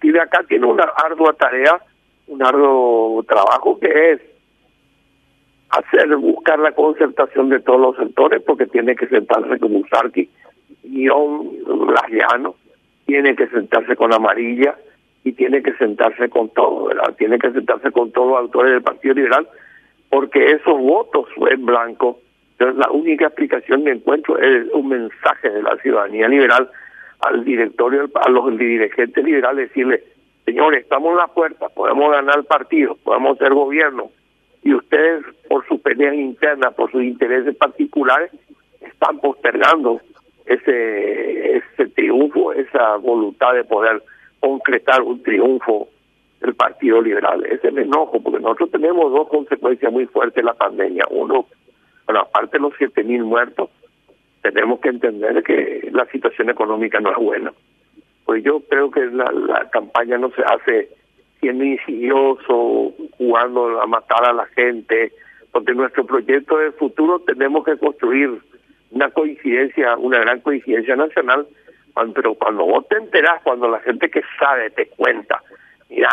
Partir de acá tiene una ardua tarea, un arduo trabajo que es hacer, buscar la concertación de todos los sectores, porque tiene que sentarse con Musarqui, Guión, Llano, tiene que sentarse con Amarilla y tiene que sentarse con todo, ¿verdad? Tiene que sentarse con todos los autores del Partido Liberal, porque esos votos en blanco, la única explicación que encuentro es un mensaje de la ciudadanía liberal al directorio, a los dirigentes liberales, decirle, señores, estamos en la puerta, podemos ganar el partido, podemos ser gobierno, y ustedes por su pelea interna, por sus intereses particulares, están postergando ese, ese triunfo, esa voluntad de poder concretar un triunfo del Partido Liberal. Ese me enojo, porque nosotros tenemos dos consecuencias muy fuertes de la pandemia. Uno, bueno, aparte de los siete mil muertos, tenemos que entender que la situación económica no es buena. Pues yo creo que la, campaña no se hace siendo insidioso, jugando a matar a la gente, porque nuestro proyecto de futuro tenemos que construir una coincidencia, una gran coincidencia nacional, pero cuando vos te enterás, cuando la gente que sabe te cuenta, mira,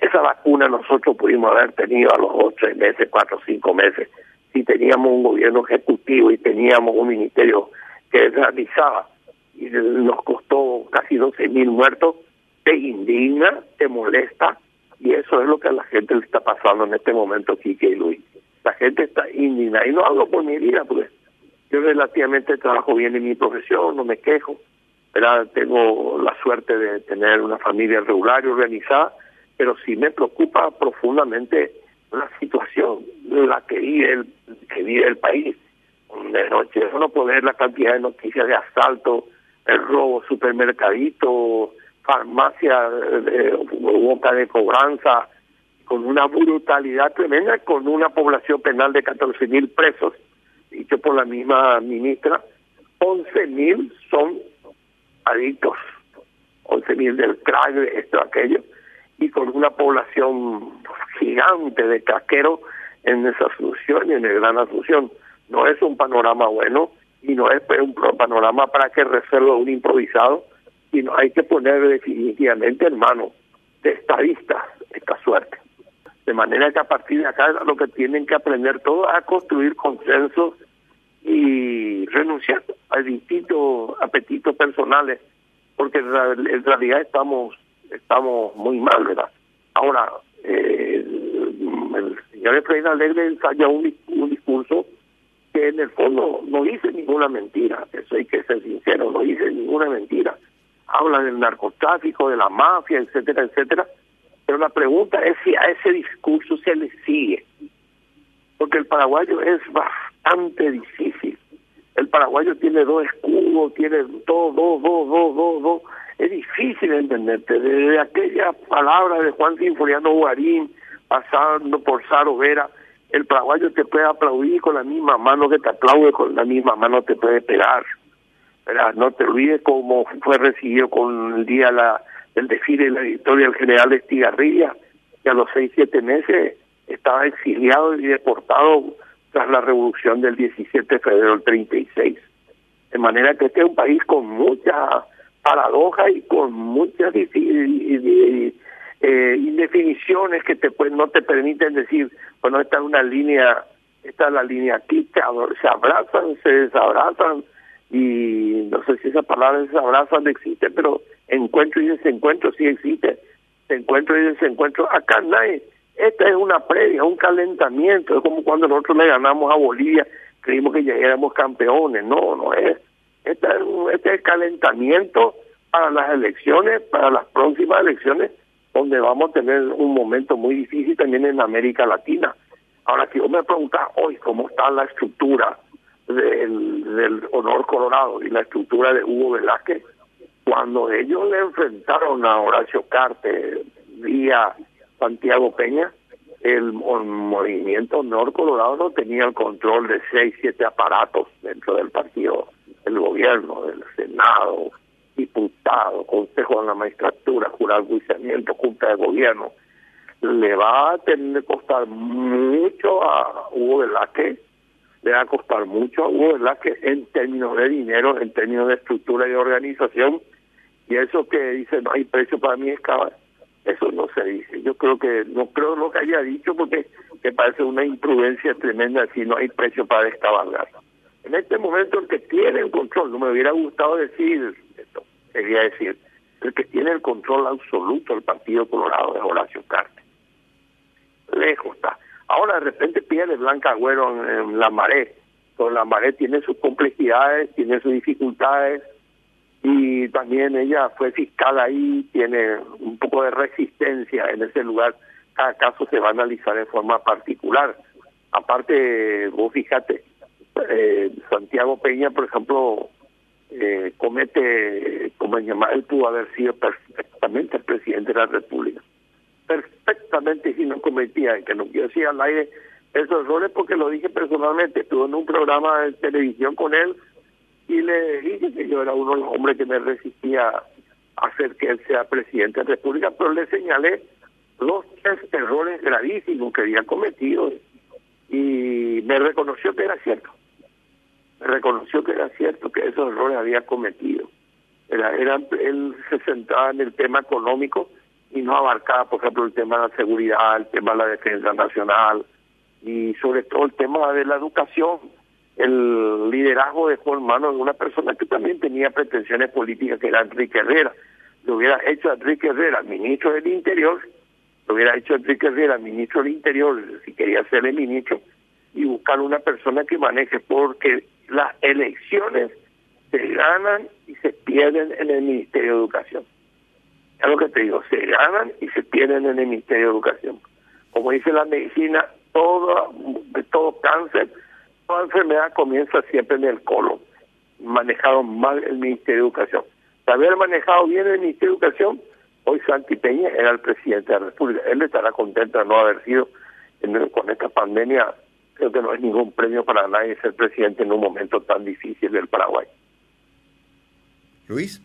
esa vacuna nosotros pudimos haber tenido a los tres meses, cuatro, cinco meses, si teníamos un gobierno ejecutivo y teníamos un ministerio que realizaba y nos costó casi 12 mil muertos, te indigna, te molesta, y eso es lo que a la gente le está pasando en este momento, Quique y Luis. La gente está indignada, y no hablo por mi vida, porque yo relativamente trabajo bien en mi profesión, no me quejo, pero tengo la suerte de tener una familia regular y organizada, pero sí me preocupa profundamente la situación la que vive el, que vive el país. De noche no poder la cantidad de noticias de asalto, el robo, supermercadito, farmacia de boca de cobranza, con una brutalidad tremenda, con una población penal de 14 mil presos, dicho por la misma ministra, 11 mil son adictos, 11 mil del crack, esto, aquello, y con una población gigante de caqueros en esa Asunción y en el Gran Asunción. No es un panorama bueno y no es un panorama para que resuelva un improvisado no hay que poner definitivamente en manos de estadistas esta suerte. De manera que a partir de acá lo que tienen que aprender todos a construir consensos y renunciar a distintos apetitos personales, porque en realidad estamos estamos muy mal, ¿verdad? Ahora, eh, el señor Efraín Alegre ensaya un, un discurso que en el fondo no dice ninguna mentira, eso hay que ser sincero, no dice ninguna mentira habla del narcotráfico, de la mafia, etcétera, etcétera. Pero la pregunta es si a ese discurso se le sigue. Porque el paraguayo es bastante difícil. El paraguayo tiene dos escudos, tiene dos, dos, dos, dos, dos, dos. Es difícil entenderte. Desde aquella palabra de Juan Sinforiano Guarín, pasando por Saro Vera, el paraguayo te puede aplaudir con la misma mano que te aplaude, con la misma mano te puede pegar. No te olvides cómo fue recibido con el día la, del desfile de la victoria del general Estigarribia, que a los seis, siete meses estaba exiliado y deportado tras la revolución del 17 de febrero del 36. De manera que este es un país con mucha paradoja y con muchas eh, indefiniciones que te pues, no te permiten decir, bueno, esta es una línea, esta es la línea aquí, se abrazan, se desabrazan, y no sé si esa palabra desabrazo no existe, pero encuentro y desencuentro sí existe, encuentro y desencuentro, acá nadie, esta es una previa, un calentamiento, es como cuando nosotros le ganamos a Bolivia, creímos que ya éramos campeones, no, no es, este es, este es calentamiento para las elecciones, para las próximas elecciones, donde vamos a tener un momento muy difícil también en América Latina. Ahora, si vos me preguntas hoy cómo está la estructura del, honor colorado y la estructura de Hugo Velázquez, cuando ellos le enfrentaron a Horacio Carte vía Santiago Peña, el, movimiento honor colorado no tenía el control de seis, siete aparatos dentro del partido, del gobierno, del Senado, diputado, Consejo de la Magistratura, Jurado Juiciamiento, Junta de Gobierno. Le va a tener que costar mucho a Hugo Velázquez le va a costar mucho a Hugo que en términos de dinero, en términos de estructura y organización, Y eso que dice no hay precio para mi excavar, eso no se dice. Yo creo que, no creo lo que haya dicho porque me parece una imprudencia tremenda si no hay precio para excavar En este momento el que tiene el control, no me hubiera gustado decir esto, quería decir, el que tiene el control absoluto del Partido Colorado es Horacio Carte. Lejos está. Ahora de repente pierde Blanca Agüero en, la Maré. Pero la Maré tiene sus complejidades, tiene sus dificultades y también ella fue fiscal ahí, tiene un poco de resistencia en ese lugar. Cada caso se va a analizar en forma particular. Aparte, vos fíjate, eh, Santiago Peña, por ejemplo, eh, comete, como llamar, él pudo haber sido perfectamente el presidente de la República. Perfectamente si no cometía, que no quiero decir al aire esos errores porque lo dije personalmente, estuve en un programa de televisión con él y le dije que yo era uno de los hombres que me resistía a hacer que él sea presidente de la República, pero le señalé los tres errores gravísimos que había cometido y me reconoció que era cierto reconoció que era cierto que esos errores había cometido. Era, él se centraba en el tema económico y no abarcaba, por ejemplo, el tema de la seguridad, el tema de la defensa nacional y sobre todo el tema de la educación. El liderazgo dejó en manos de una persona que también tenía pretensiones políticas, que era Enrique Herrera. Lo hubiera hecho Enrique Herrera, ministro del Interior, lo hubiera hecho Enrique Herrera, ministro del Interior, si quería ser el ministro, y buscar una persona que maneje, porque las elecciones se ganan y se pierden en el Ministerio de Educación. Es lo que te digo, se ganan y se pierden en el Ministerio de Educación. Como dice la medicina, todo, todo cáncer, toda enfermedad comienza siempre en el colon. Manejado mal el Ministerio de Educación. De haber manejado bien el Ministerio de Educación, hoy Santi Peña era el presidente de la República. Él estará contento de no haber sido con esta pandemia creo que no es ningún premio para nadie ser presidente en un momento tan difícil del Paraguay. Luis.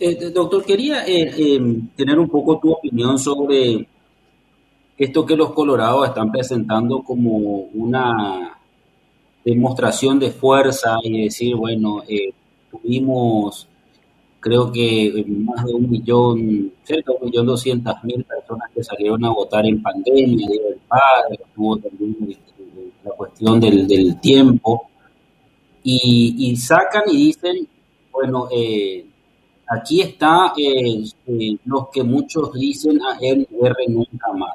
Eh, doctor, quería eh, em, tener un poco tu opinión sobre esto que los colorados están presentando como una demostración de fuerza y decir, bueno, eh, tuvimos creo que más de un millón, cerca de un millón doscientas mil personas que salieron a votar en pandemia, tuvo también la cuestión del, del tiempo, y, sacan y dicen, bueno, eh, aquí está eh, eh, los que muchos dicen a R nunca más.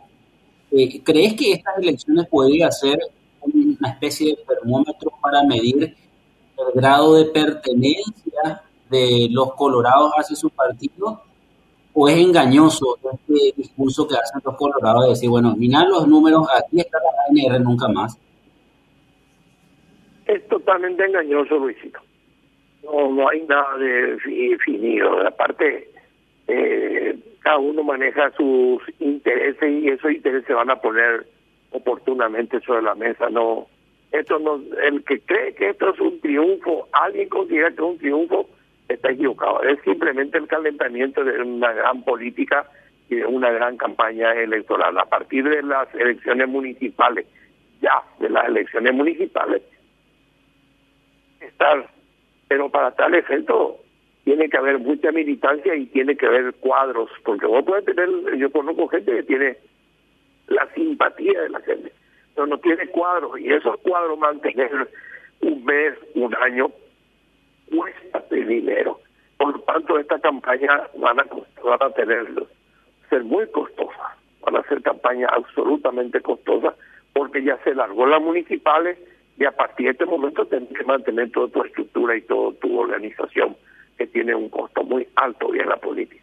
¿Crees que estas elecciones podrían ser una especie de termómetro para medir el grado de pertenencia de los colorados hacia su partido o es engañoso este discurso que hacen los colorados de decir, bueno, mirar los números, aquí está la ANR nunca más? Es totalmente engañoso, Luisito. No, no hay nada de definido. Aparte, eh, cada uno maneja sus intereses y esos intereses se van a poner oportunamente sobre la mesa. No, esto no, el que cree que esto es un triunfo, alguien considera que es un triunfo, está equivocado. Es simplemente el calentamiento de una gran política y de una gran campaña electoral. A partir de las elecciones municipales, ya de las elecciones municipales, estar, pero para tal efecto tiene que haber mucha militancia y tiene que haber cuadros, porque vos puedes tener, yo conozco gente que tiene la simpatía de la gente, pero no tiene cuadros, y esos cuadros mantener un mes, un año, cuesta de dinero. Por lo tanto, esta campaña van a, van a tener, ser muy costosa, van a ser campañas absolutamente costosas, porque ya se largó las municipales y a partir de este momento tienes que mantener toda tu estructura y toda tu organización, que tiene un costo muy alto en la política.